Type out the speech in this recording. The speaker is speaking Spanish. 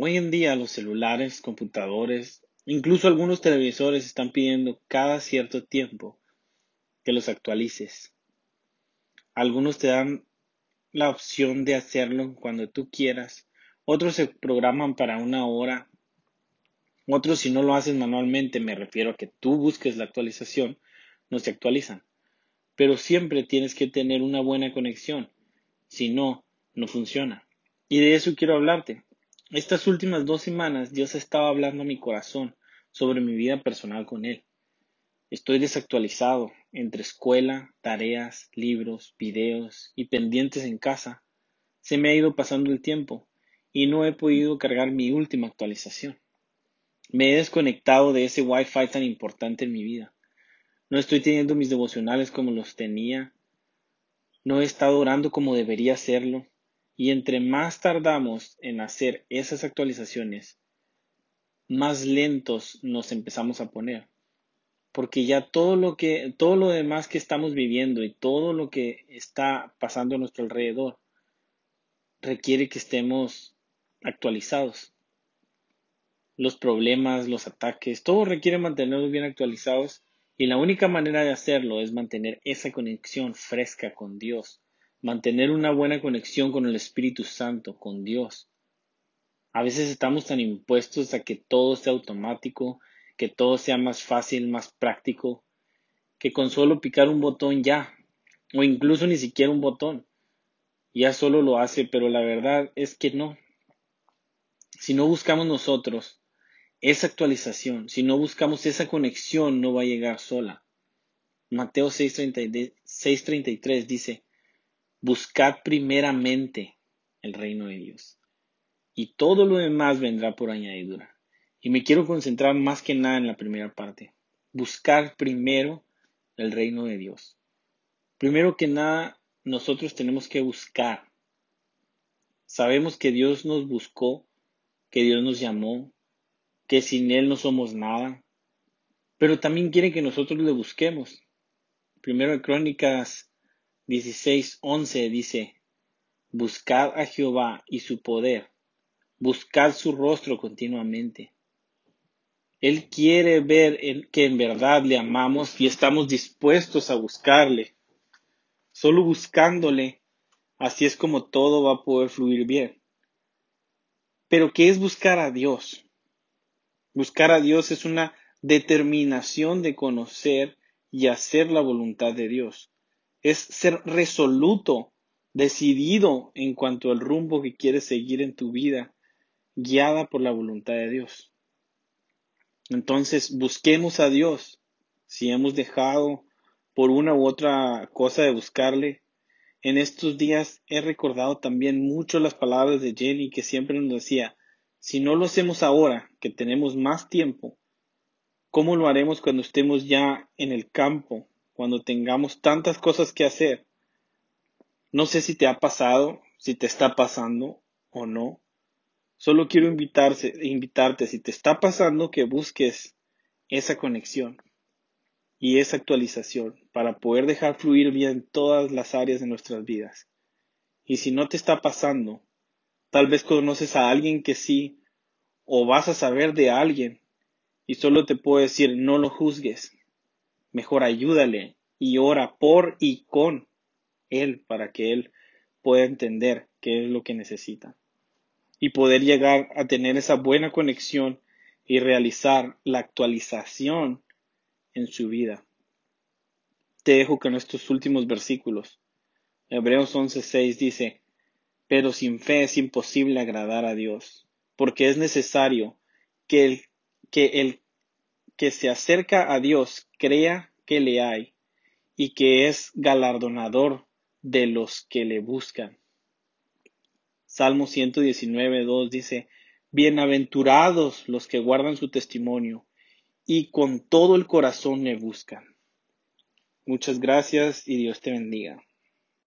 Hoy en día los celulares, computadores, incluso algunos televisores están pidiendo cada cierto tiempo que los actualices. Algunos te dan la opción de hacerlo cuando tú quieras. Otros se programan para una hora. Otros si no lo haces manualmente, me refiero a que tú busques la actualización, no se actualizan. Pero siempre tienes que tener una buena conexión. Si no, no funciona. Y de eso quiero hablarte. Estas últimas dos semanas Dios estaba hablando a mi corazón sobre mi vida personal con Él. Estoy desactualizado entre escuela, tareas, libros, videos y pendientes en casa. Se me ha ido pasando el tiempo y no he podido cargar mi última actualización. Me he desconectado de ese Wi-Fi tan importante en mi vida. No estoy teniendo mis devocionales como los tenía. No he estado orando como debería hacerlo. Y entre más tardamos en hacer esas actualizaciones, más lentos nos empezamos a poner. Porque ya todo lo que, todo lo demás que estamos viviendo y todo lo que está pasando a nuestro alrededor requiere que estemos actualizados. Los problemas, los ataques, todo requiere mantenernos bien actualizados y la única manera de hacerlo es mantener esa conexión fresca con Dios, mantener una buena conexión con el Espíritu Santo, con Dios. A veces estamos tan impuestos a que todo sea automático, que todo sea más fácil, más práctico, que con solo picar un botón ya, o incluso ni siquiera un botón, ya solo lo hace, pero la verdad es que no. Si no buscamos nosotros esa actualización, si no buscamos esa conexión, no va a llegar sola. Mateo 6:33 dice, Buscad primeramente el reino de Dios. Y todo lo demás vendrá por añadidura. Y me quiero concentrar más que nada en la primera parte. Buscar primero el reino de Dios. Primero que nada, nosotros tenemos que buscar. Sabemos que Dios nos buscó, que Dios nos llamó, que sin Él no somos nada, pero también quiere que nosotros le busquemos. Primero Crónicas 16:11 dice, Buscad a Jehová y su poder, buscad su rostro continuamente. Él quiere ver que en verdad le amamos y estamos dispuestos a buscarle. Solo buscándole, así es como todo va a poder fluir bien. Pero ¿qué es buscar a Dios? Buscar a Dios es una determinación de conocer y hacer la voluntad de Dios es ser resoluto, decidido en cuanto al rumbo que quieres seguir en tu vida, guiada por la voluntad de Dios. Entonces, busquemos a Dios. Si hemos dejado por una u otra cosa de buscarle, en estos días he recordado también mucho las palabras de Jenny que siempre nos decía, si no lo hacemos ahora, que tenemos más tiempo, ¿cómo lo haremos cuando estemos ya en el campo, cuando tengamos tantas cosas que hacer. No sé si te ha pasado, si te está pasando o no. Solo quiero invitarte, si te está pasando, que busques esa conexión y esa actualización para poder dejar fluir bien todas las áreas de nuestras vidas. Y si no te está pasando, tal vez conoces a alguien que sí, o vas a saber de alguien, y solo te puedo decir, no lo juzgues, Mejor ayúdale y ora por y con él para que él pueda entender qué es lo que necesita y poder llegar a tener esa buena conexión y realizar la actualización en su vida. Te dejo con estos últimos versículos. Hebreos 11:6 dice, pero sin fe es imposible agradar a Dios, porque es necesario que el que el que se acerca a Dios crea que le hay y que es galardonador de los que le buscan. Salmo 119, 2 dice, Bienaventurados los que guardan su testimonio y con todo el corazón le buscan. Muchas gracias y Dios te bendiga.